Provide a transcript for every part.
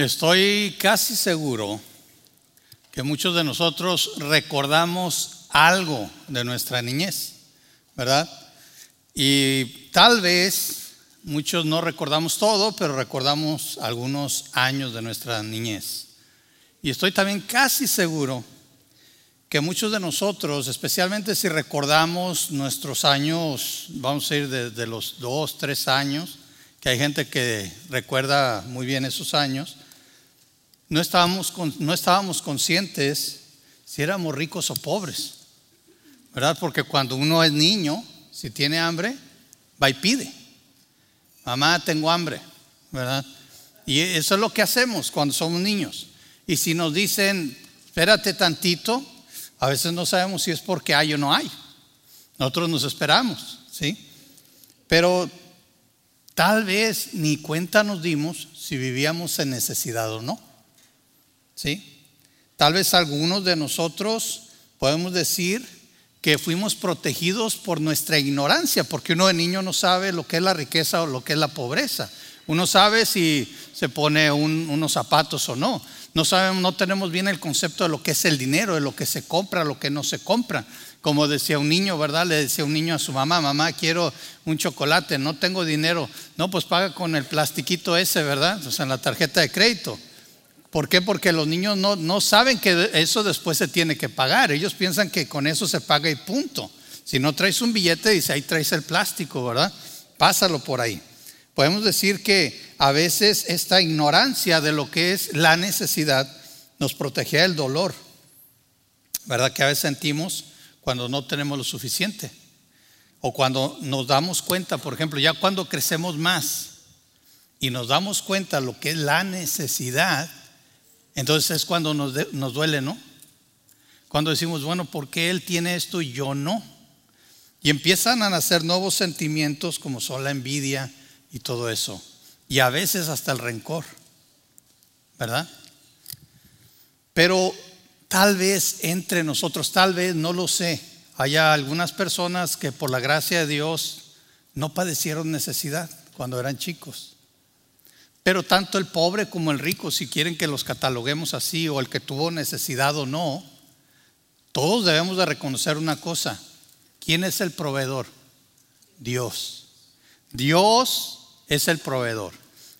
Estoy casi seguro que muchos de nosotros recordamos algo de nuestra niñez, ¿verdad? Y tal vez muchos no recordamos todo, pero recordamos algunos años de nuestra niñez. Y estoy también casi seguro que muchos de nosotros, especialmente si recordamos nuestros años, vamos a ir desde los dos, tres años, que hay gente que recuerda muy bien esos años, no estábamos, no estábamos conscientes si éramos ricos o pobres, ¿verdad? Porque cuando uno es niño, si tiene hambre, va y pide. Mamá, tengo hambre, ¿verdad? Y eso es lo que hacemos cuando somos niños. Y si nos dicen, espérate tantito, a veces no sabemos si es porque hay o no hay. Nosotros nos esperamos, ¿sí? Pero tal vez ni cuenta nos dimos si vivíamos en necesidad o no. ¿Sí? Tal vez algunos de nosotros podemos decir que fuimos protegidos por nuestra ignorancia, porque uno de niño no sabe lo que es la riqueza o lo que es la pobreza. Uno sabe si se pone unos zapatos o no. No sabemos, no tenemos bien el concepto de lo que es el dinero, de lo que se compra, lo que no se compra. Como decía un niño, ¿verdad? Le decía un niño a su mamá, mamá, quiero un chocolate, no tengo dinero. No, pues paga con el plastiquito ese, ¿verdad? O sea, en la tarjeta de crédito. ¿Por qué? Porque los niños no, no saben que eso después se tiene que pagar. Ellos piensan que con eso se paga y punto. Si no traes un billete, dice, ahí traes el plástico, ¿verdad? Pásalo por ahí. Podemos decir que a veces esta ignorancia de lo que es la necesidad nos protegía del dolor, ¿verdad? Que a veces sentimos cuando no tenemos lo suficiente. O cuando nos damos cuenta, por ejemplo, ya cuando crecemos más y nos damos cuenta lo que es la necesidad, entonces es cuando nos, nos duele, ¿no? Cuando decimos, bueno, ¿por qué él tiene esto y yo no? Y empiezan a nacer nuevos sentimientos como son la envidia, y todo eso. Y a veces hasta el rencor, ¿verdad? Pero tal vez entre nosotros, tal vez, no lo sé, haya algunas personas que por la gracia de Dios no padecieron necesidad cuando eran chicos. Pero tanto el pobre como el rico, si quieren que los cataloguemos así, o el que tuvo necesidad o no, todos debemos de reconocer una cosa. ¿Quién es el proveedor? Dios. Dios es el proveedor.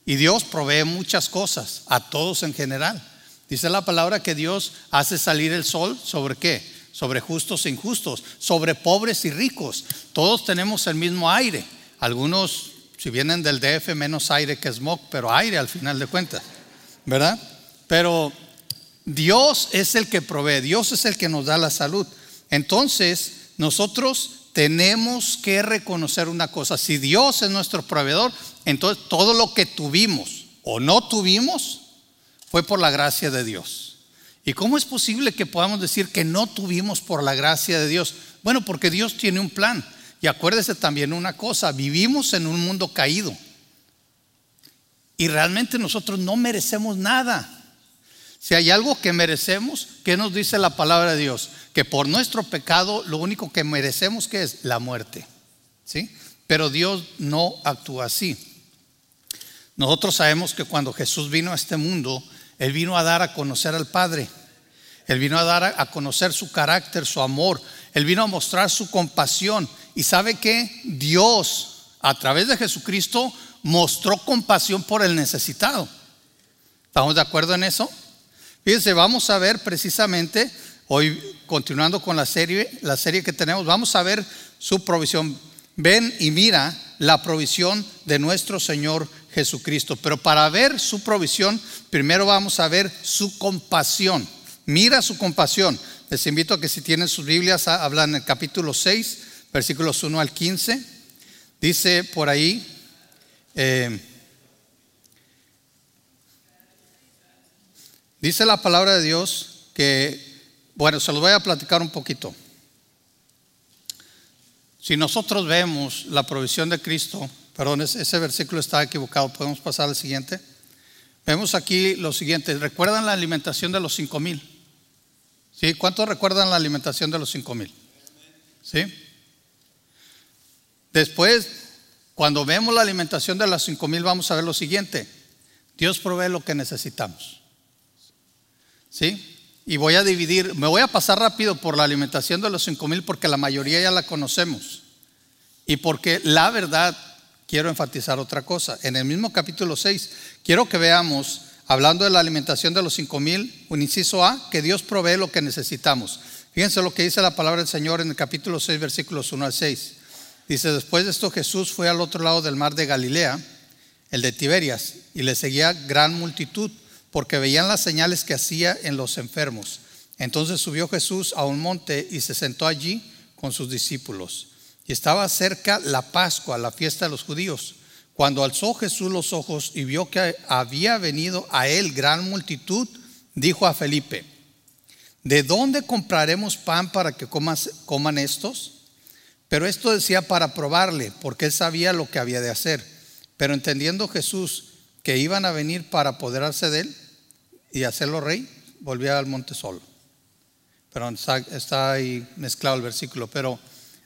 Y Dios provee muchas cosas, a todos en general. Dice la palabra que Dios hace salir el sol sobre qué? Sobre justos e injustos, sobre pobres y ricos. Todos tenemos el mismo aire. Algunos, si vienen del DF, menos aire que smog, pero aire al final de cuentas. ¿Verdad? Pero Dios es el que provee, Dios es el que nos da la salud. Entonces, nosotros tenemos que reconocer una cosa. Si Dios es nuestro proveedor, entonces todo lo que tuvimos o no tuvimos fue por la gracia de Dios. ¿Y cómo es posible que podamos decir que no tuvimos por la gracia de Dios? Bueno, porque Dios tiene un plan. Y acuérdese también una cosa, vivimos en un mundo caído. Y realmente nosotros no merecemos nada. Si hay algo que merecemos, ¿qué nos dice la palabra de Dios? Que por nuestro pecado lo único que merecemos es la muerte. ¿Sí? Pero Dios no actúa así. Nosotros sabemos que cuando Jesús vino a este mundo, Él vino a dar a conocer al Padre. Él vino a dar a conocer su carácter, su amor. Él vino a mostrar su compasión. Y sabe que Dios, a través de Jesucristo, mostró compasión por el necesitado. ¿Estamos de acuerdo en eso? Fíjense, vamos a ver precisamente, hoy continuando con la serie, la serie que tenemos, vamos a ver su provisión. Ven y mira la provisión de nuestro Señor Jesucristo. Pero para ver su provisión, primero vamos a ver su compasión. Mira su compasión. Les invito a que si tienen sus Biblias, hablan en el capítulo 6, versículos 1 al 15. Dice por ahí, eh, Dice la palabra de Dios que, bueno, se los voy a platicar un poquito. Si nosotros vemos la provisión de Cristo, perdón, ese versículo está equivocado, podemos pasar al siguiente. Vemos aquí lo siguiente, ¿recuerdan la alimentación de los cinco mil? ¿Sí? ¿Cuántos recuerdan la alimentación de los cinco mil? ¿Sí? Después, cuando vemos la alimentación de los cinco mil, vamos a ver lo siguiente. Dios provee lo que necesitamos. ¿Sí? Y voy a dividir, me voy a pasar rápido por la alimentación de los cinco mil porque la mayoría ya la conocemos. Y porque la verdad, quiero enfatizar otra cosa. En el mismo capítulo 6, quiero que veamos, hablando de la alimentación de los cinco mil, un inciso A, que Dios provee lo que necesitamos. Fíjense lo que dice la palabra del Señor en el capítulo 6, versículos 1 al 6. Dice, después de esto Jesús fue al otro lado del mar de Galilea, el de Tiberias, y le seguía gran multitud porque veían las señales que hacía en los enfermos. Entonces subió Jesús a un monte y se sentó allí con sus discípulos. Y estaba cerca la Pascua, la fiesta de los judíos. Cuando alzó Jesús los ojos y vio que había venido a él gran multitud, dijo a Felipe, ¿de dónde compraremos pan para que coman estos? Pero esto decía para probarle, porque él sabía lo que había de hacer. Pero entendiendo Jesús que iban a venir para apoderarse de él y hacerlo rey, volvía al monte solo. Pero está, ahí mezclado el versículo. Pero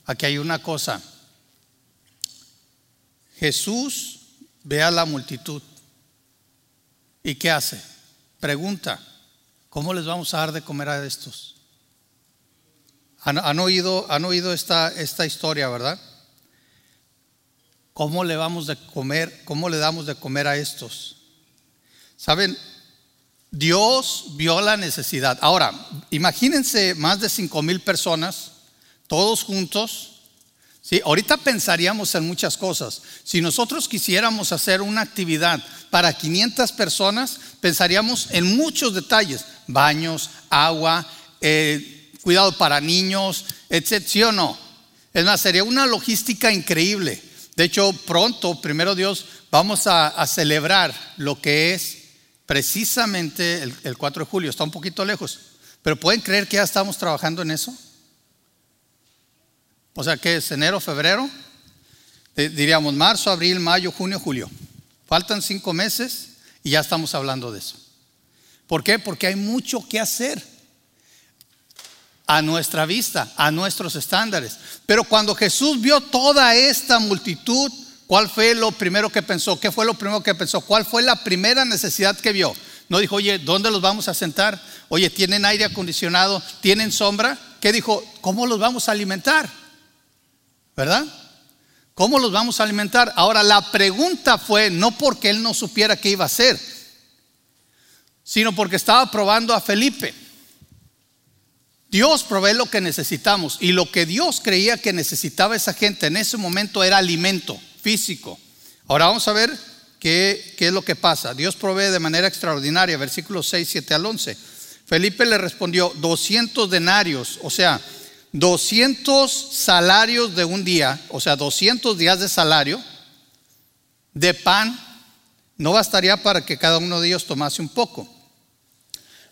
aquí hay una cosa. Jesús ve a la multitud. ¿Y qué hace? Pregunta, ¿cómo les vamos a dar de comer a estos? Han, oído, han oído esta, esta historia, ¿verdad? ¿Cómo le vamos de comer? ¿Cómo le damos de comer a estos? Saben, Dios vio la necesidad. Ahora, imagínense más de cinco mil personas, todos juntos. ¿Sí? Ahorita pensaríamos en muchas cosas. Si nosotros quisiéramos hacer una actividad para 500 personas, pensaríamos en muchos detalles: baños, agua, eh, cuidado para niños, etc. ¿Sí o no? Es más, sería una logística increíble. De hecho, pronto, primero Dios, vamos a, celebrar lo que es precisamente el, 4 de julio. Está un poquito lejos, pero ¿pueden creer que ya estamos trabajando en eso? O sea, que es enero, febrero, diríamos marzo, abril, mayo, junio, julio. Faltan cinco meses y ya estamos hablando de eso. ¿Por qué? Porque hay mucho que hacer a nuestra vista, a nuestros estándares. Pero cuando Jesús vio toda esta multitud, ¿cuál fue lo primero que pensó? ¿Qué fue lo primero que pensó? ¿Cuál fue la primera necesidad que vio? No dijo, oye, ¿dónde los vamos a sentar? Oye, ¿tienen aire acondicionado? ¿Tienen sombra? ¿Qué dijo? ¿Cómo los vamos a alimentar? ¿Verdad? ¿Cómo los vamos a alimentar? Ahora, la pregunta fue no porque él no supiera qué iba a hacer, sino porque estaba probando a Felipe. Dios provee lo que necesitamos y lo que Dios creía que necesitaba esa gente en ese momento era alimento físico. Ahora vamos a ver qué, qué es lo que pasa. Dios provee de manera extraordinaria, versículos 6, 7 al 11. Felipe le respondió, 200 denarios, o sea, 200 salarios de un día, o sea, 200 días de salario de pan, no bastaría para que cada uno de ellos tomase un poco.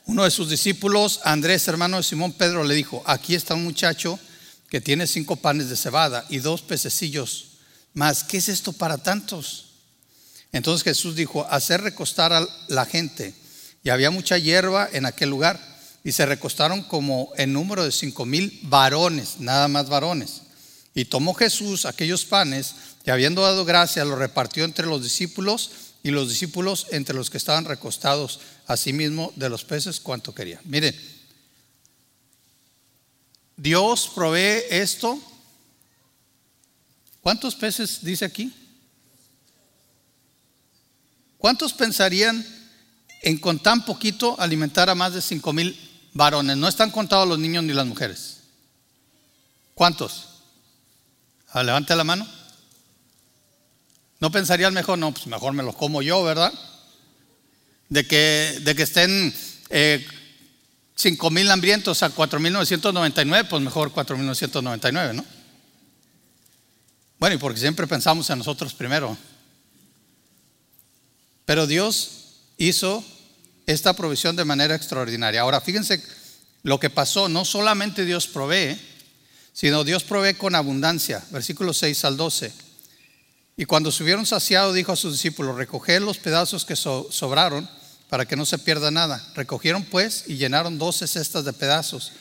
Uno de sus discípulos, Andrés, hermano de Simón Pedro, le dijo, aquí está un muchacho que tiene cinco panes de cebada y dos pececillos más. ¿Qué es esto para tantos? Entonces Jesús dijo, hacer recostar a la gente. Y había mucha hierba en aquel lugar. Y se recostaron como en número de cinco mil varones, nada más varones. Y tomó Jesús aquellos panes y habiendo dado gracia, los repartió entre los discípulos y los discípulos entre los que estaban recostados asimismo de los peces cuanto quería. Miren, Dios provee esto. ¿Cuántos peces dice aquí? ¿Cuántos pensarían en con tan poquito alimentar a más de cinco mil varones? No están contados los niños ni las mujeres. ¿Cuántos? Levante la mano. ¿No pensarían mejor? No, pues mejor me los como yo, ¿verdad? de que, de que estén eh, 5 mil hambrientos a 4.999, pues mejor 4.999, ¿no? Bueno, y porque siempre pensamos en nosotros primero. Pero Dios hizo esta provisión de manera extraordinaria. Ahora, fíjense lo que pasó, no solamente Dios provee, sino Dios provee con abundancia. Versículos 6 al 12. Y cuando se hubieron saciado, dijo a sus discípulos, recoged los pedazos que sobraron para que no se pierda nada. Recogieron pues y llenaron doce cestas de pedazos,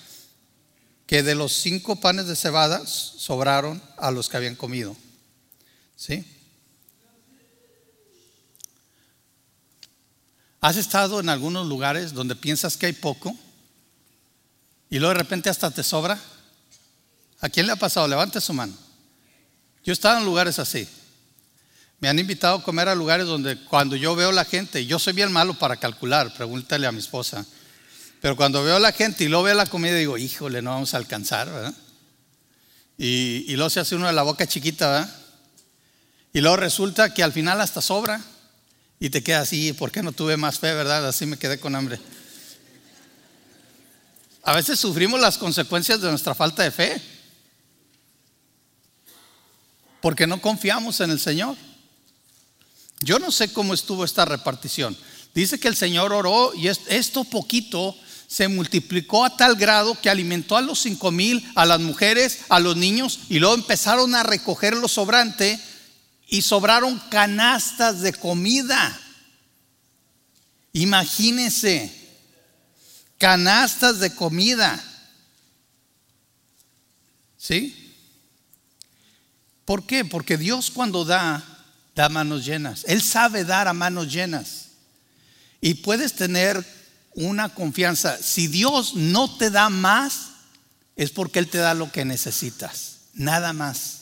que de los cinco panes de cebada sobraron a los que habían comido. ¿Sí? ¿Has estado en algunos lugares donde piensas que hay poco y luego de repente hasta te sobra? ¿A quién le ha pasado? Levante su mano. Yo he estado en lugares así. Me han invitado a comer a lugares donde cuando yo veo la gente, yo soy bien malo para calcular, pregúntale a mi esposa, pero cuando veo a la gente y luego veo la comida digo, híjole, no vamos a alcanzar, ¿verdad? Y, y luego se hace uno de la boca chiquita, ¿verdad? Y luego resulta que al final hasta sobra y te queda así, ¿por qué no tuve más fe, verdad? Así me quedé con hambre. A veces sufrimos las consecuencias de nuestra falta de fe, porque no confiamos en el Señor. Yo no sé cómo estuvo esta repartición. Dice que el Señor oró y esto poquito se multiplicó a tal grado que alimentó a los cinco mil, a las mujeres, a los niños, y luego empezaron a recoger lo sobrante y sobraron canastas de comida. Imagínense, canastas de comida. ¿Sí? ¿Por qué? Porque Dios cuando da, da manos llenas. Él sabe dar a manos llenas. Y puedes tener una confianza. Si Dios no te da más, es porque Él te da lo que necesitas. Nada más.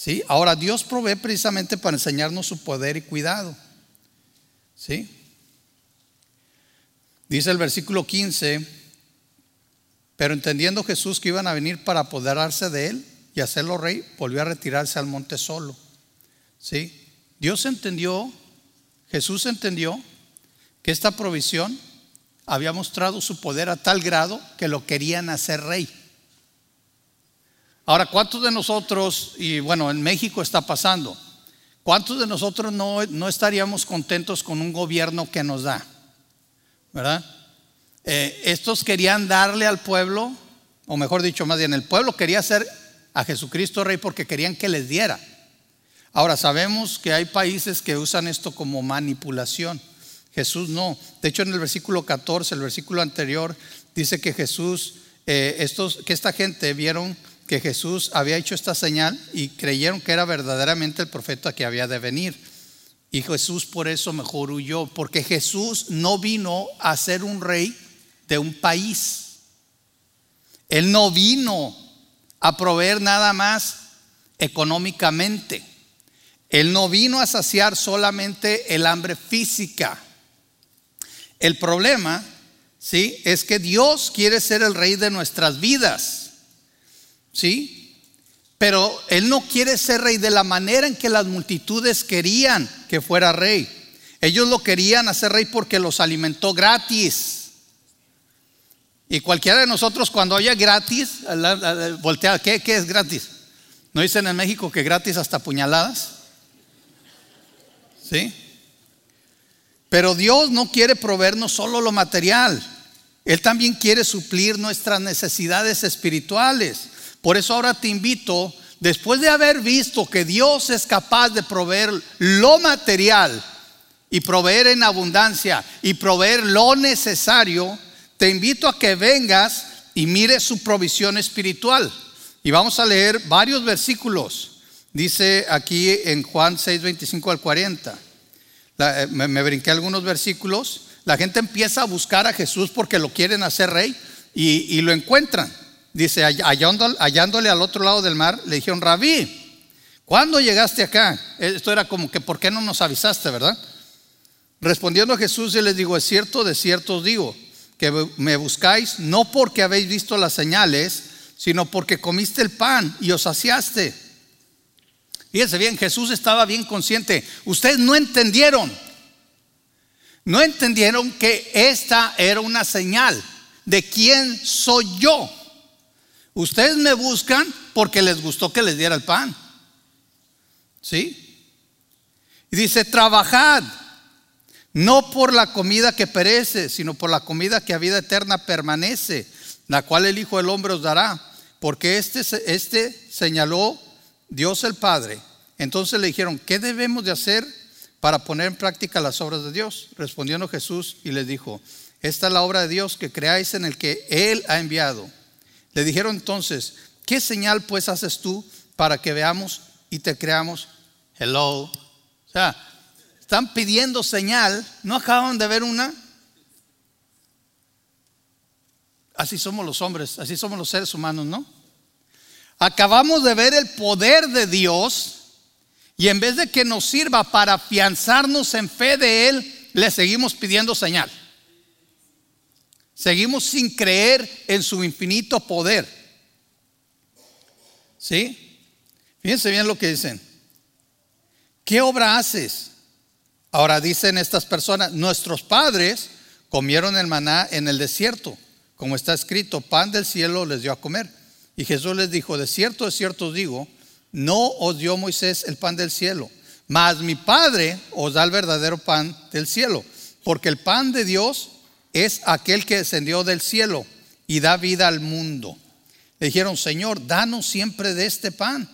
¿Sí? Ahora Dios provee precisamente para enseñarnos su poder y cuidado. ¿Sí? Dice el versículo 15, pero entendiendo Jesús que iban a venir para apoderarse de él y hacerlo rey, volvió a retirarse al monte solo. ¿Sí? Dios entendió, Jesús entendió que esta provisión había mostrado su poder a tal grado que lo querían hacer rey. Ahora, ¿cuántos de nosotros, y bueno, en México está pasando, cuántos de nosotros no, no estaríamos contentos con un gobierno que nos da? ¿Verdad? Eh, estos querían darle al pueblo, o mejor dicho, más bien, el pueblo quería hacer a Jesucristo rey porque querían que les diera. Ahora, sabemos que hay países que usan esto como manipulación. Jesús no. De hecho, en el versículo 14, el versículo anterior, dice que Jesús, eh, estos, que esta gente vieron que Jesús había hecho esta señal y creyeron que era verdaderamente el profeta que había de venir. Y Jesús por eso mejor huyó, porque Jesús no vino a ser un rey de un país. Él no vino a proveer nada más económicamente. Él no vino a saciar solamente el hambre física. El problema, ¿sí? Es que Dios quiere ser el rey de nuestras vidas. ¿Sí? Pero Él no quiere ser rey de la manera en que las multitudes querían que fuera rey. Ellos lo querían hacer rey porque los alimentó gratis. Y cualquiera de nosotros cuando haya gratis, voltea, ¿qué, ¿qué es gratis? ¿No dicen en México que gratis hasta puñaladas? ¿Sí? Pero Dios no quiere proveernos solo lo material. Él también quiere suplir nuestras necesidades espirituales. Por eso ahora te invito, después de haber visto que Dios es capaz de proveer lo material y proveer en abundancia y proveer lo necesario, te invito a que vengas y mires su provisión espiritual. Y vamos a leer varios versículos. Dice aquí en Juan 6, 25 al 40. Eh, me, brinqué algunos versículos, la gente empieza a buscar a Jesús porque lo quieren hacer rey y, lo encuentran. Dice, hallándole al otro lado del mar, le dijeron, rabí, ¿cuándo llegaste acá? Esto era como que, ¿por qué no nos avisaste, verdad? Respondiendo a Jesús, y les digo, es cierto, de cierto os digo, que me buscáis no porque habéis visto las señales, sino porque comiste el pan y os saciaste. Fíjense bien, Jesús estaba bien consciente. Ustedes no entendieron. No entendieron que esta era una señal de quién soy yo. Ustedes me buscan porque les gustó que les diera el pan. ¿Sí? Y dice, trabajad, no por la comida que perece, sino por la comida que a vida eterna permanece, la cual el Hijo del Hombre os dará. Porque este, este señaló Dios el Padre. Entonces le dijeron, ¿qué debemos de hacer para poner en práctica las obras de Dios? Respondiendo Jesús y les dijo, esta es la obra de Dios que creáis en el que Él ha enviado. Le dijeron entonces, ¿qué señal pues haces tú para que veamos y te creamos? Hello. O sea, están pidiendo señal, ¿no acaban de ver una? Así somos los hombres, así somos los seres humanos, ¿no? Acabamos de ver el poder de Dios y en vez de que nos sirva para afianzarnos en fe de Él, le seguimos pidiendo señal. Seguimos sin creer en su infinito poder. ¿Sí? Fíjense bien lo que dicen. ¿Qué obra haces? Ahora dicen estas personas, nuestros padres comieron el maná en el desierto, como está escrito, pan del cielo les dio a comer. Y Jesús les dijo, de cierto, de cierto os digo, no os dio Moisés el pan del cielo, mas mi Padre os da el verdadero pan del cielo, porque el pan de Dios es aquel que descendió del cielo y da vida al mundo. Le dijeron, Señor, danos siempre de este pan.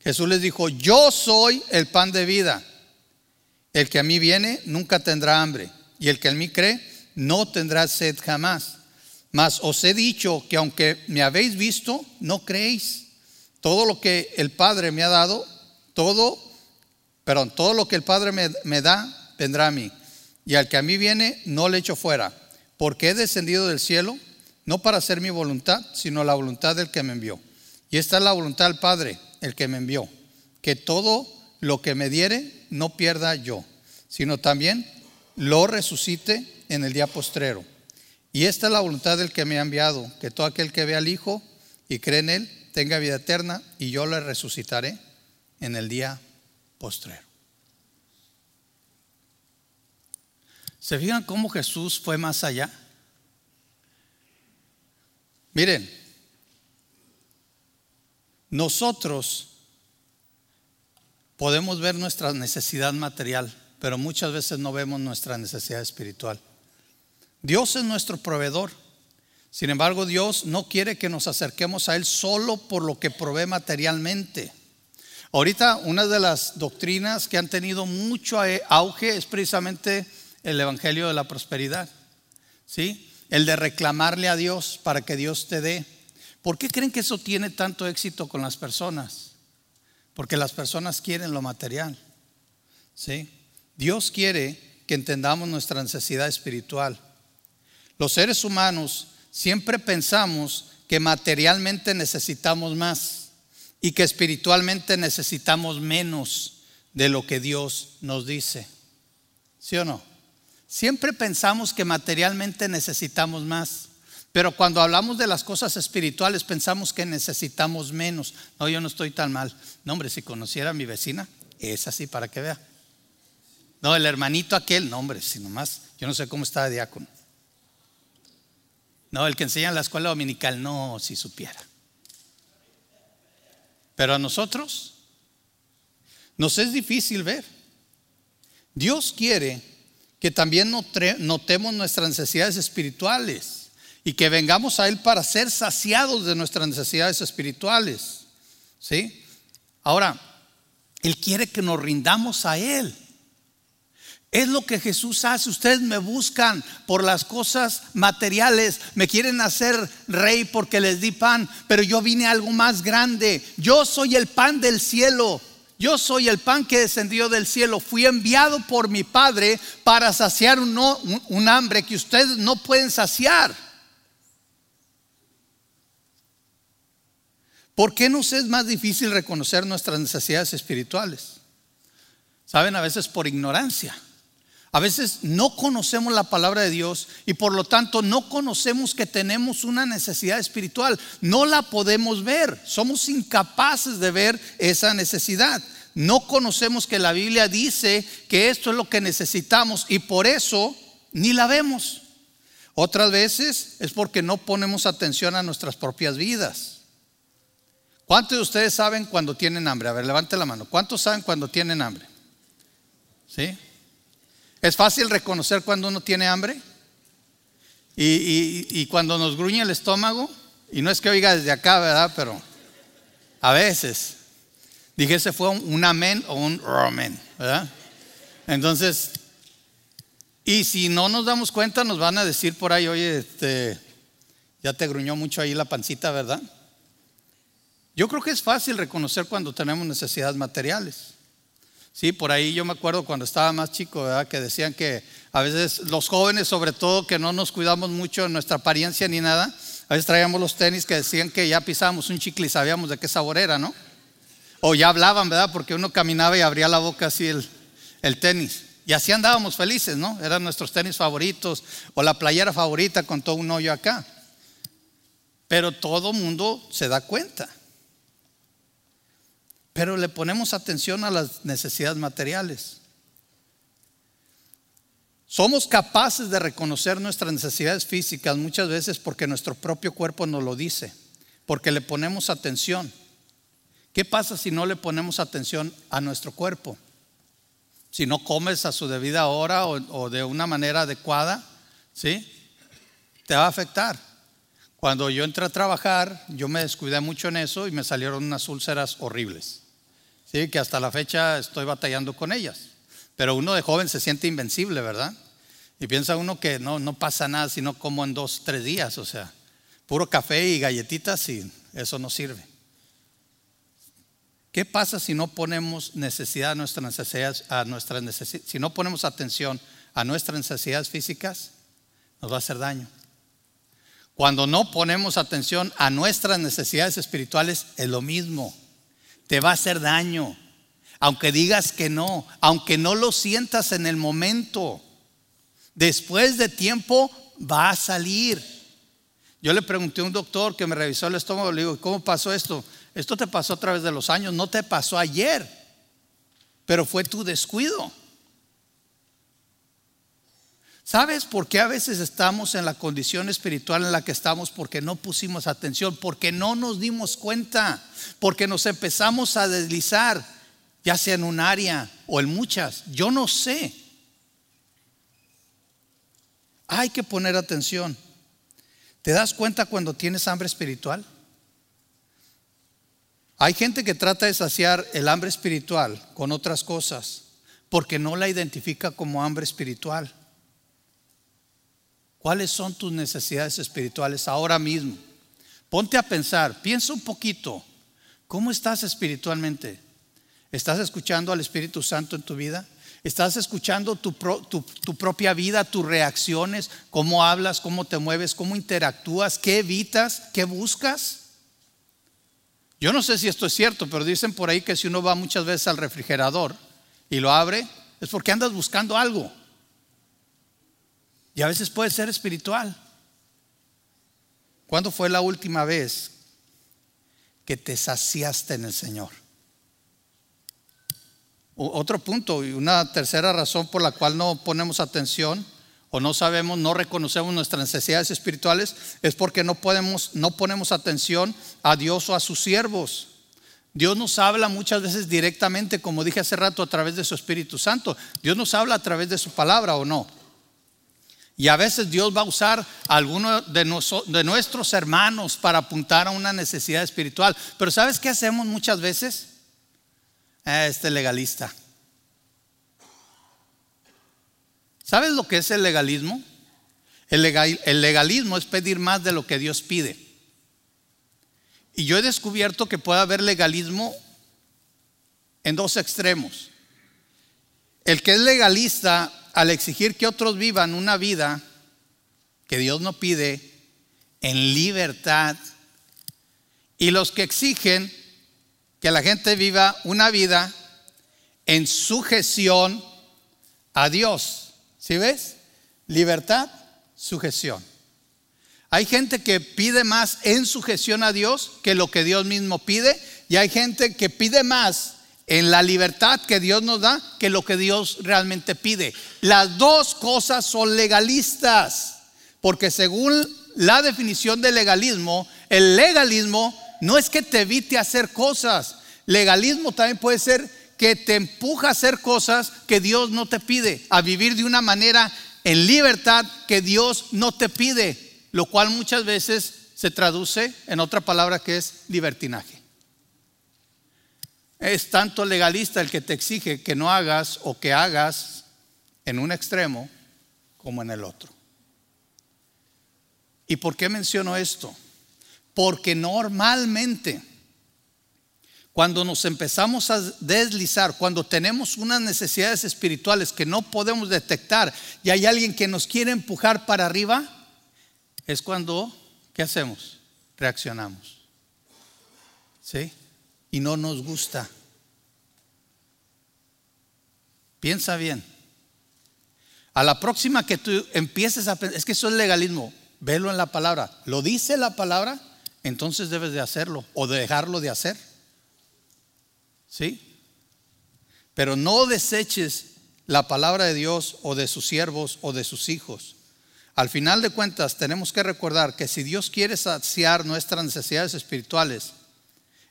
Jesús les dijo, yo soy el pan de vida. El que a mí viene nunca tendrá hambre, y el que en mí cree no tendrá sed jamás. Mas os he dicho que aunque me habéis visto, no creéis. Todo lo que el Padre me ha dado, todo, perdón, todo lo que el Padre me, me da, vendrá a mí. Y al que a mí viene, no le echo fuera porque he descendido del cielo, no para hacer mi voluntad, sino la voluntad del que me envió. Y esta es la voluntad del Padre, el que me envió, que todo lo que me diere no pierda yo, sino también lo resucite en el día postrero. Y esta es la voluntad del que me ha enviado, que todo aquel que vea al Hijo y cree en Él tenga vida eterna, y yo le resucitaré en el día postrero. ¿Se fijan cómo Jesús fue más allá? Miren, nosotros podemos ver nuestra necesidad material, pero muchas veces no vemos nuestra necesidad espiritual. Dios es nuestro proveedor. Sin embargo, Dios no quiere que nos acerquemos a Él solo por lo que provee materialmente. Ahorita una de las doctrinas que han tenido mucho auge es precisamente el evangelio de la prosperidad. ¿Sí? El de reclamarle a Dios para que Dios te dé. ¿Por qué creen que eso tiene tanto éxito con las personas? Porque las personas quieren lo material. ¿Sí? Dios quiere que entendamos nuestra necesidad espiritual. Los seres humanos siempre pensamos que materialmente necesitamos más y que espiritualmente necesitamos menos de lo que Dios nos dice. ¿Sí o no? Siempre pensamos que materialmente necesitamos más, pero cuando hablamos de las cosas espirituales pensamos que necesitamos menos. No, yo no estoy tan mal. No, hombre, si conociera a mi vecina, es así para que vea. No, el hermanito aquel, no, hombre, si nomás, yo no sé cómo está de diácono. No, el que enseña en la escuela dominical, no, si supiera. Pero a nosotros nos es difícil ver. Dios quiere que también notemos nuestras necesidades espirituales y que vengamos a Él para ser saciados de nuestras necesidades espirituales. ¿Sí? Ahora, Él quiere que nos rindamos a Él. Es lo que Jesús hace. Ustedes me buscan por las cosas materiales. Me quieren hacer rey porque les di pan. Pero yo vine algo más grande. Yo soy el pan del cielo. Yo soy el pan que descendió del cielo. Fui enviado por mi Padre para saciar un, hambre que ustedes no pueden saciar. ¿Por qué nos es más difícil reconocer nuestras necesidades espirituales? Saben, a veces por ignorancia. A veces no conocemos la palabra de Dios y por lo tanto no conocemos que tenemos una necesidad espiritual. No la podemos ver. Somos incapaces de ver esa necesidad. No conocemos que la Biblia dice que esto es lo que necesitamos y por eso ni la vemos. Otras veces es porque no ponemos atención a nuestras propias vidas. ¿Cuántos de ustedes saben cuando tienen hambre? A ver, levante la mano. ¿Cuántos saben cuando tienen hambre? ¿Sí? ¿Es fácil reconocer cuando uno tiene hambre? Y, cuando nos gruñe el estómago, y no es que oiga desde acá, ¿verdad? Pero a veces. Dije, ese fue un, amén o un amén, ¿verdad? Entonces, y si no nos damos cuenta, nos van a decir por ahí, oye, este, ya te gruñó mucho ahí la pancita, ¿verdad? Yo creo que es fácil reconocer cuando tenemos necesidades materiales. Sí, por ahí yo me acuerdo cuando estaba más chico, ¿verdad? que decían que a veces los jóvenes, sobre todo, que no nos cuidamos mucho de nuestra apariencia ni nada, a veces traíamos los tenis que decían que ya pisábamos un chicle y sabíamos de qué sabor era, ¿no? O ya hablaban, ¿verdad? Porque uno caminaba y abría la boca así el, el tenis. Y así andábamos felices, ¿no? Eran nuestros tenis favoritos o la playera favorita con todo un hoyo acá. Pero todo mundo se da cuenta. Pero le ponemos atención a las necesidades materiales. Somos capaces de reconocer nuestras necesidades físicas muchas veces porque nuestro propio cuerpo nos lo dice, porque le ponemos atención. ¿Qué pasa si no le ponemos atención a nuestro cuerpo? Si no comes a su debida hora o, de una manera adecuada, ¿sí? Te va a afectar. Cuando yo entré a trabajar, yo me descuidé mucho en eso y me salieron unas úlceras horribles. Sí, que hasta la fecha estoy batallando con ellas. Pero uno de joven se siente invencible, ¿verdad? Y piensa uno que no, no pasa nada si no como en dos, tres días, o sea, puro café y galletitas y eso no sirve. ¿Qué pasa si no ponemos necesidad a nuestras necesidades, a nuestras necesidades, si no ponemos atención a nuestras necesidades físicas? Nos va a hacer daño. Cuando no ponemos atención a nuestras necesidades espirituales, es lo mismo. Te va a hacer daño. Aunque digas que no, aunque no lo sientas en el momento, después de tiempo va a salir. Yo le pregunté a un doctor que me revisó el estómago, le digo, ¿cómo pasó esto? Esto te pasó a través de los años, no te pasó ayer, pero fue tu descuido. ¿Sabes por qué a veces estamos en la condición espiritual en la que estamos? Porque no pusimos atención, porque no nos dimos cuenta, porque nos empezamos a deslizar, ya sea en un área o en muchas. Yo no sé. Hay que poner atención. ¿Te das cuenta cuando tienes hambre espiritual? Hay gente que trata de saciar el hambre espiritual con otras cosas porque no la identifica como hambre espiritual. ¿Cuáles son tus necesidades espirituales ahora mismo? Ponte a pensar, piensa un poquito, ¿cómo estás espiritualmente? ¿Estás escuchando al Espíritu Santo en tu vida? ¿Estás escuchando tu, propia vida, tus reacciones, cómo hablas, cómo te mueves, cómo interactúas, qué evitas, qué buscas? Yo no sé si esto es cierto, pero dicen por ahí que si uno va muchas veces al refrigerador y lo abre, es porque andas buscando algo. Y a veces puede ser espiritual. ¿Cuándo fue la última vez que te saciaste en el Señor? Otro punto y una tercera razón por la cual no ponemos atención o no sabemos, no reconocemos nuestras necesidades espirituales es porque no podemos, no ponemos atención a Dios o a sus siervos. Dios nos habla muchas veces directamente, como dije hace rato, a través de su Espíritu Santo. Dios nos habla a través de su palabra o no. Y a veces Dios va a usar a alguno de, nuestros hermanos para apuntar a una necesidad espiritual. Pero ¿sabes qué hacemos muchas veces? Eh, este legalista. ¿Sabes lo que es el legalismo? El legalismo es pedir más de lo que Dios pide. Y yo he descubierto que puede haber legalismo en dos extremos. El que es legalista al exigir que otros vivan una vida que Dios no pide en libertad y los que exigen que la gente viva una vida en sujeción a Dios. ¿Sí ves? Libertad, sujeción. Hay gente que pide más en sujeción a Dios que lo que Dios mismo pide y hay gente que pide más en la libertad que Dios nos da que lo que Dios realmente pide. Las dos cosas son legalistas, porque según la definición de legalismo, el legalismo no es que te evite hacer cosas, legalismo también puede ser que te empuja a hacer cosas que Dios no te pide, a vivir de una manera en libertad que Dios no te pide, lo cual muchas veces se traduce en otra palabra que es libertinaje. Es tanto legalista el que te exige que no hagas o que hagas en un extremo como en el otro. ¿Y por qué menciono esto? Porque normalmente cuando nos empezamos a deslizar, cuando tenemos unas necesidades espirituales que no podemos detectar y hay alguien que nos quiere empujar para arriba, es cuando, ¿qué hacemos? Reaccionamos. ¿Sí? Y no nos gusta. Piensa bien. A la próxima que tú empieces a pensar, es que eso es legalismo, velo en la palabra. ¿Lo dice la palabra? Entonces debes de hacerlo o de dejarlo de hacer. ¿Sí? Pero no deseches la palabra de Dios o de sus siervos o de sus hijos. Al final de cuentas, tenemos que recordar que si Dios quiere saciar nuestras necesidades espirituales,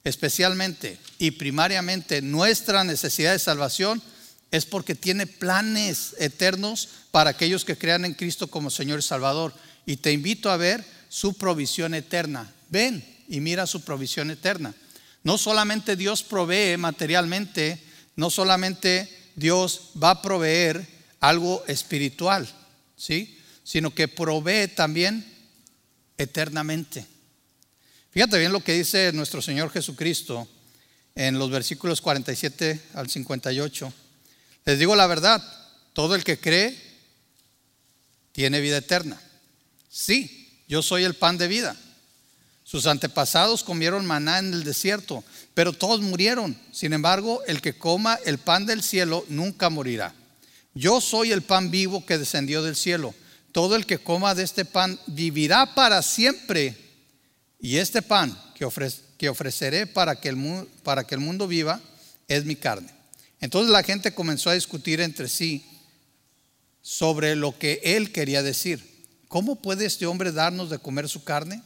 especialmente y primariamente nuestra necesidad de salvación, es porque tiene planes eternos para aquellos que crean en Cristo como Señor y Salvador. Y te invito a ver su provisión eterna. Ven y mira su provisión eterna. No solamente Dios provee materialmente, no solamente Dios va a proveer algo espiritual, ¿sí? Sino que provee también eternamente. Fíjate bien lo que dice nuestro Señor Jesucristo en los versículos 47 al 58. Les digo la verdad, todo el que cree tiene vida eterna. Sí, yo soy el pan de vida. Sus antepasados comieron maná en el desierto, pero todos murieron. Sin embargo, el que coma el pan del cielo nunca morirá. Yo soy el pan vivo que descendió del cielo. Todo el que coma de este pan vivirá para siempre. Y este pan que, ofreceré para que, el, para que el mundo viva es mi carne. Entonces la gente comenzó a discutir entre sí sobre lo que él quería decir. ¿Cómo puede este hombre darnos de comer su carne?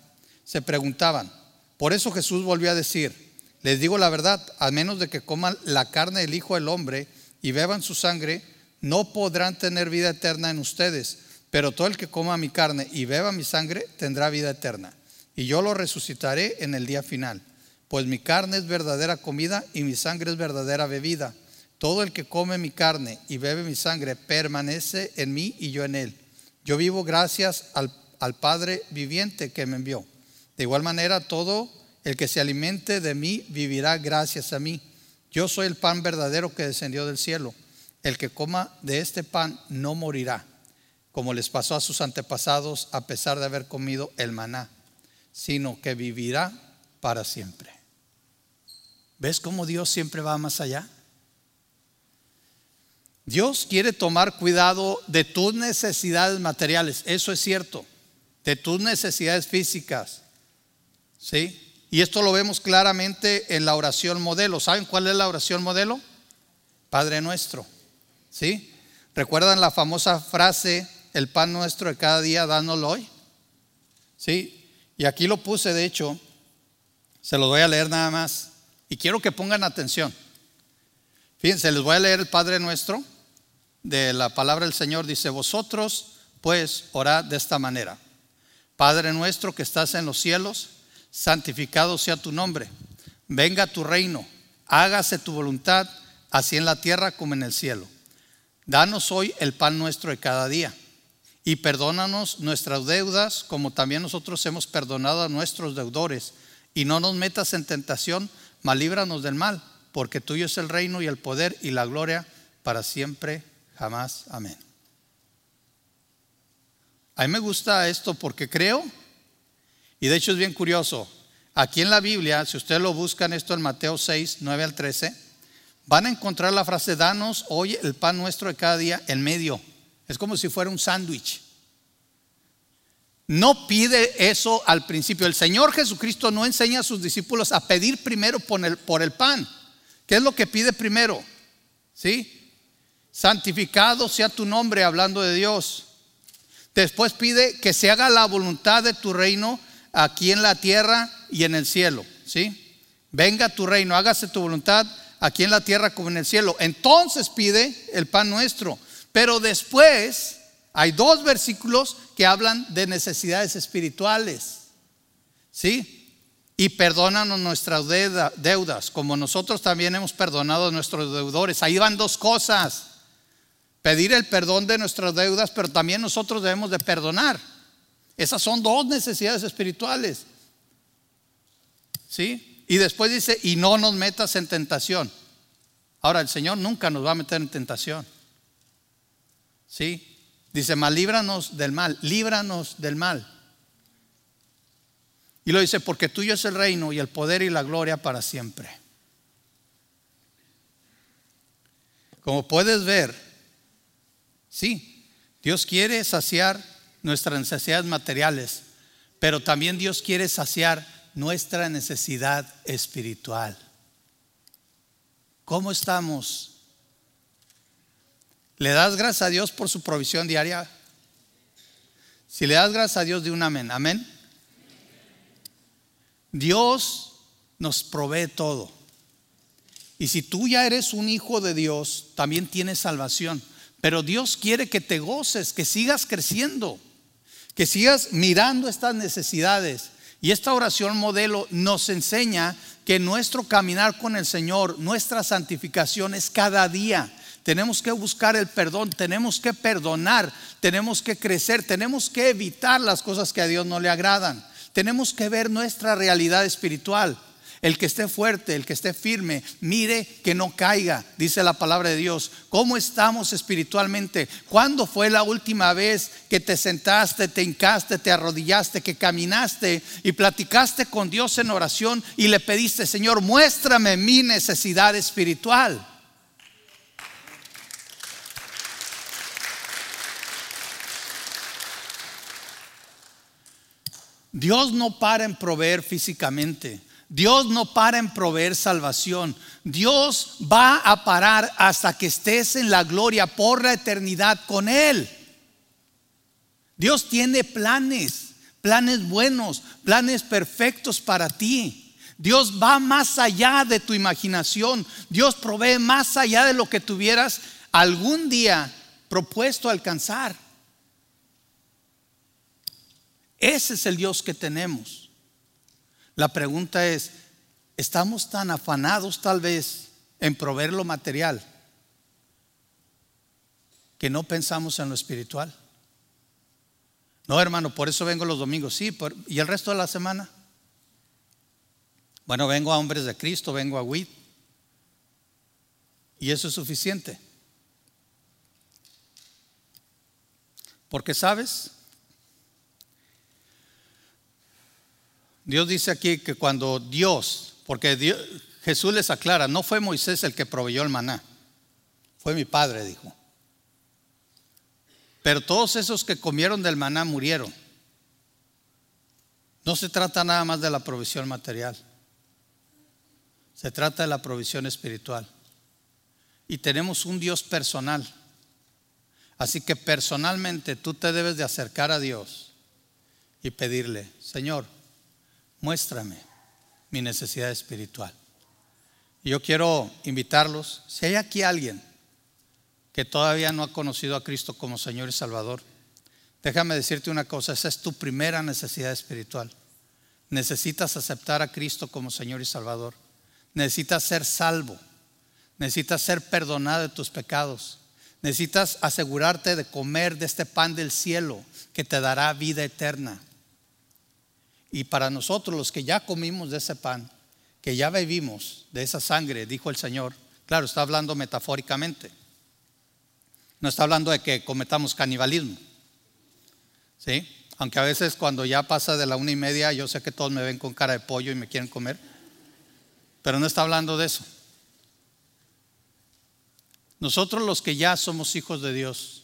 se preguntaban. Por eso Jesús volvió a decir, les digo la verdad, a menos de que coman la carne del Hijo del Hombre y beban su sangre, no podrán tener vida eterna en ustedes. Pero todo el que coma mi carne y beba mi sangre tendrá vida eterna. Y yo lo resucitaré en el día final. Pues mi carne es verdadera comida y mi sangre es verdadera bebida. Todo el que come mi carne y bebe mi sangre permanece en mí y yo en él. Yo vivo gracias al, Padre viviente que me envió. De igual manera, todo el que se alimente de mí vivirá gracias a mí. Yo soy el pan verdadero que descendió del cielo. El que coma de este pan no morirá, como les pasó a sus antepasados a pesar de haber comido el maná, sino que vivirá para siempre. ¿Ves cómo Dios siempre va más allá? Dios quiere tomar cuidado de tus necesidades materiales, eso es cierto, de tus necesidades físicas, ¿Sí? Y esto lo vemos claramente en la oración modelo. ¿Saben cuál es la oración modelo? Padre nuestro. ¿Sí? ¿Recuerdan la famosa frase, el pan nuestro de cada día, dánoslo hoy? ¿Sí? Y aquí lo puse, de hecho, se lo voy a leer nada más. Y quiero que pongan atención. Fíjense, les voy a leer el Padre nuestro de la palabra del Señor. Dice, vosotros pues orad de esta manera. Padre nuestro que estás en los cielos santificado sea tu nombre, venga tu reino, hágase tu voluntad, así en la tierra como en el cielo. Danos hoy el pan nuestro de cada día y perdónanos nuestras deudas como también nosotros hemos perdonado a nuestros deudores. Y no nos metas en tentación, mas líbranos del mal, porque tuyo es el reino y el poder y la gloria para siempre, jamás. Amén. A mí me gusta esto porque creo y de hecho es bien curioso. Aquí en la Biblia, si ustedes lo buscan esto en Mateo 6, 9 al 13, van a encontrar la frase, danos hoy el pan nuestro de cada día en medio. Es como si fuera un sándwich. No pide eso al principio. El Señor Jesucristo no enseña a sus discípulos a pedir primero por el, pan. ¿Qué es lo que pide primero? ¿Sí? Santificado sea tu nombre hablando de Dios. Después pide que se haga la voluntad de tu reino aquí en la tierra y en el cielo. ¿sí? Venga tu reino, hágase tu voluntad aquí en la tierra como en el cielo. Entonces pide el pan nuestro. Pero después hay dos versículos que hablan de necesidades espirituales. ¿Sí? Y perdónanos nuestras deudas, como nosotros también hemos perdonado a nuestros deudores. Ahí van dos cosas. Pedir el perdón de nuestras deudas, pero también nosotros debemos de perdonar. Esas son dos necesidades espirituales. ¿Sí? Y después dice, y no nos metas en tentación. Ahora, el Señor nunca nos va a meter en tentación. ¿Sí? Dice, mal líbranos del mal, líbranos del mal. Y lo dice, porque tuyo es el reino y el poder y la gloria para siempre. Como puedes ver, sí, Dios quiere saciar nuestras necesidades materiales, pero también Dios quiere saciar nuestra necesidad espiritual. ¿Cómo estamos? ¿Le das gracias a Dios por su provisión diaria? Si le das gracias a Dios de un amén, amén. Dios nos provee todo. Y si tú ya eres un hijo de Dios, también tienes salvación. Pero Dios quiere que te goces, que sigas creciendo, que sigas mirando estas necesidades. Y esta oración modelo nos enseña que nuestro caminar con el Señor, nuestra santificación es cada día. Tenemos que buscar el perdón, tenemos que perdonar, tenemos que crecer, tenemos que evitar las cosas que a Dios no le agradan. Tenemos que ver nuestra realidad espiritual. El que esté fuerte, el que esté firme, mire que no caiga, dice la palabra de Dios. ¿Cómo estamos espiritualmente? ¿Cuándo fue la última vez que te sentaste, te hincaste, te arrodillaste, que caminaste y platicaste con Dios en oración y le pediste, Señor, muéstrame mi necesidad espiritual? Dios no para en proveer físicamente. Dios no para en proveer salvación. Dios va a parar hasta que estés en la gloria por la eternidad con Él. Dios tiene planes, planes buenos, planes perfectos para ti. Dios va más allá de tu imaginación. Dios provee más allá de lo que tuvieras algún día propuesto alcanzar. Ese es el Dios que tenemos. La pregunta es, ¿estamos tan afanados tal vez en proveer lo material que no pensamos en lo espiritual? No, hermano, por eso vengo los domingos, sí, ¿y el resto de la semana? Bueno, vengo a hombres de Cristo, vengo a WIT. Y eso es suficiente. Porque, ¿sabes? Dios dice aquí que cuando Dios, porque Jesús les aclara, no fue Moisés el que proveyó el maná, fue mi padre, dijo. Pero todos esos que comieron del maná murieron. No se trata nada más de la provisión material, se trata de la provisión espiritual. Y tenemos un Dios personal. Así que personalmente tú te debes de acercar a Dios y pedirle, Señor, muéstrame mi necesidad espiritual. Yo quiero invitarlos, si hay aquí alguien que todavía no ha conocido a Cristo como Señor y Salvador, déjame decirte una cosa, esa es tu primera necesidad espiritual. Necesitas aceptar a Cristo como Señor y Salvador. Necesitas ser salvo. Necesitas ser perdonado de tus pecados. Necesitas asegurarte de comer de este pan del cielo que te dará vida eterna. Y para nosotros los que ya comimos de ese pan, que ya bebimos de esa sangre, dijo el Señor, claro, está hablando metafóricamente. No está hablando de que cometamos canibalismo. ¿Sí? Aunque a veces cuando ya pasa de la una y media, yo sé que todos me ven con cara de pollo y me quieren comer. Pero no está hablando de eso. Nosotros los que ya somos hijos de Dios,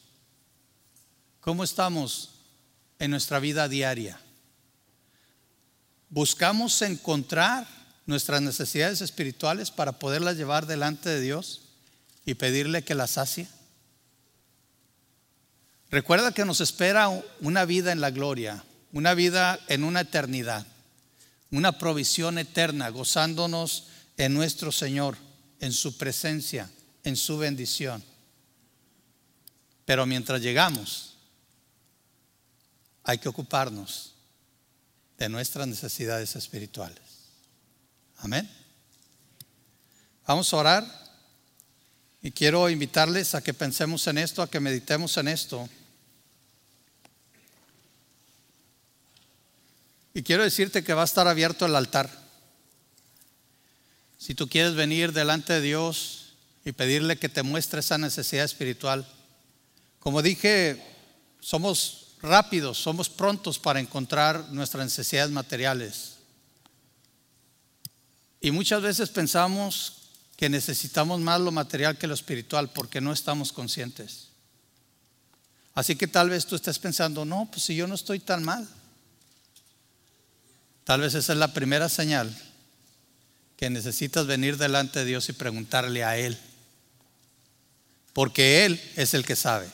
¿cómo estamos en nuestra vida diaria? Buscamos encontrar nuestras necesidades espirituales para poderlas llevar delante de Dios y pedirle que las sacie. Recuerda que nos espera una vida en la gloria, una vida en una eternidad, una provisión eterna, gozándonos en nuestro Señor, en su presencia, en su bendición. Pero mientras llegamos, hay que ocuparnos de nuestras necesidades espirituales. Amén. Vamos a orar y quiero invitarles a que pensemos en esto, a que meditemos en esto. Y quiero decirte que va a estar abierto el altar. si tú quieres venir delante de Dios y pedirle que te muestre esa necesidad espiritual, como dije, somos rápidos, somos prontos para encontrar nuestras necesidades materiales. Y muchas veces pensamos que necesitamos más lo material que lo espiritual porque no estamos conscientes. Así que tal vez tú estés pensando, no, pues si yo no estoy tan mal. Tal vez esa es la primera señal que necesitas venir delante de Dios y preguntarle a Él. Porque Él es el que sabe.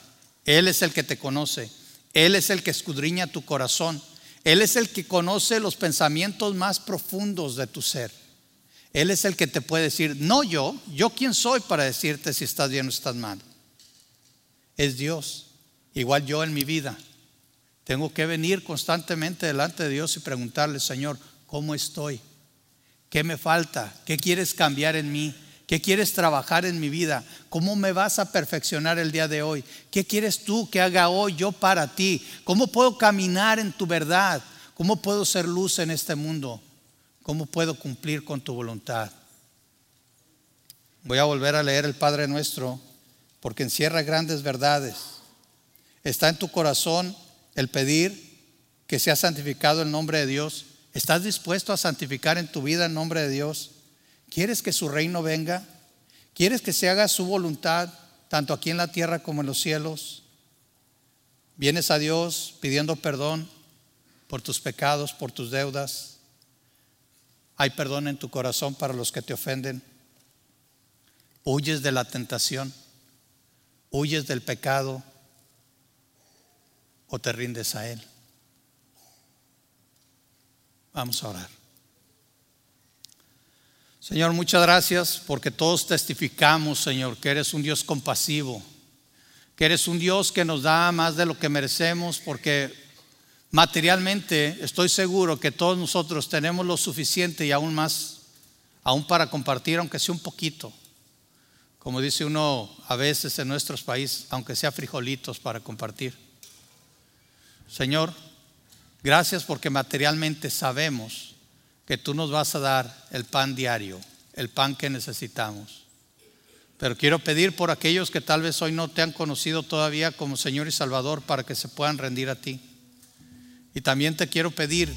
Él es el que te conoce. Él es el que escudriña tu corazón. Él es el que conoce los pensamientos más profundos de tu ser. Él es el que te puede decir, no yo, yo quién soy para decirte si estás bien o estás mal. Es Dios. Igual yo en mi vida. Tengo que venir constantemente delante de Dios y preguntarle, Señor, ¿cómo estoy? ¿Qué me falta? ¿Qué quieres cambiar en mí? ¿Qué quieres trabajar en mi vida? ¿Cómo me vas a perfeccionar el día de hoy? ¿Qué quieres tú que haga hoy yo para ti? ¿Cómo puedo caminar en tu verdad? ¿Cómo puedo ser luz en este mundo? ¿Cómo puedo cumplir con tu voluntad? Voy a volver a leer el Padre Nuestro porque encierra grandes verdades. Está en tu corazón el pedir que sea santificado el nombre de Dios. ¿Estás dispuesto a santificar en tu vida el nombre de Dios? ¿Quieres que su reino venga? ¿Quieres que se haga su voluntad, tanto aquí en la tierra como en los cielos? Vienes a Dios pidiendo perdón por tus pecados, por tus deudas. Hay perdón en tu corazón para los que te ofenden. Huyes de la tentación, huyes del pecado o te rindes a Él. Vamos a orar. Señor, muchas gracias porque todos testificamos, Señor, que eres un Dios compasivo, que eres un Dios que nos da más de lo que merecemos, porque materialmente estoy seguro que todos nosotros tenemos lo suficiente y aún más, aún para compartir, aunque sea un poquito. Como dice uno a veces en nuestros países, aunque sea frijolitos para compartir. Señor, gracias porque materialmente sabemos que tú nos vas a dar el pan diario, el pan que necesitamos. Pero quiero pedir por aquellos que tal vez hoy no te han conocido todavía como Señor y Salvador para que se puedan rendir a ti. Y también te quiero pedir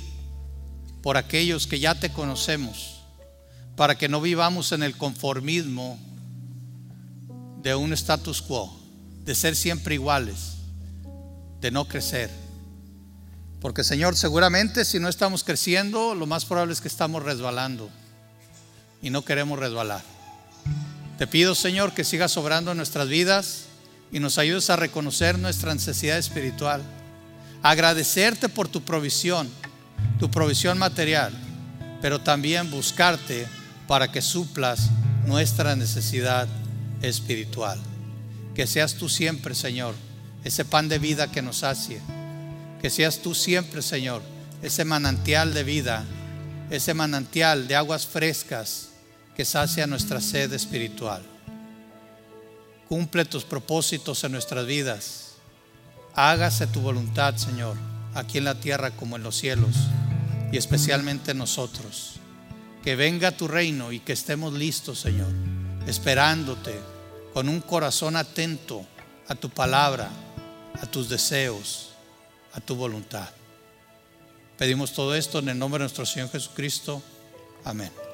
por aquellos que ya te conocemos, para que no vivamos en el conformismo de un status quo, de ser siempre iguales, de no crecer porque Señor, seguramente si no estamos creciendo, lo más probable es que estamos resbalando y no queremos resbalar. Te pido, Señor, que sigas obrando en nuestras vidas y nos ayudes a reconocer nuestra necesidad espiritual. Agradecerte por tu provisión, tu provisión material, pero también buscarte para que suplas nuestra necesidad espiritual. Que seas tú siempre, Señor, ese pan de vida que nos sacie que seas tú siempre, Señor, ese manantial de vida, ese manantial de aguas frescas que sacia nuestra sed espiritual. Cumple tus propósitos en nuestras vidas. Hágase tu voluntad, Señor, aquí en la tierra como en los cielos, y especialmente en nosotros. Que venga tu reino y que estemos listos, Señor, esperándote con un corazón atento a tu palabra, a tus deseos a tu voluntad. Pedimos todo esto en el nombre de nuestro Señor Jesucristo. Amén.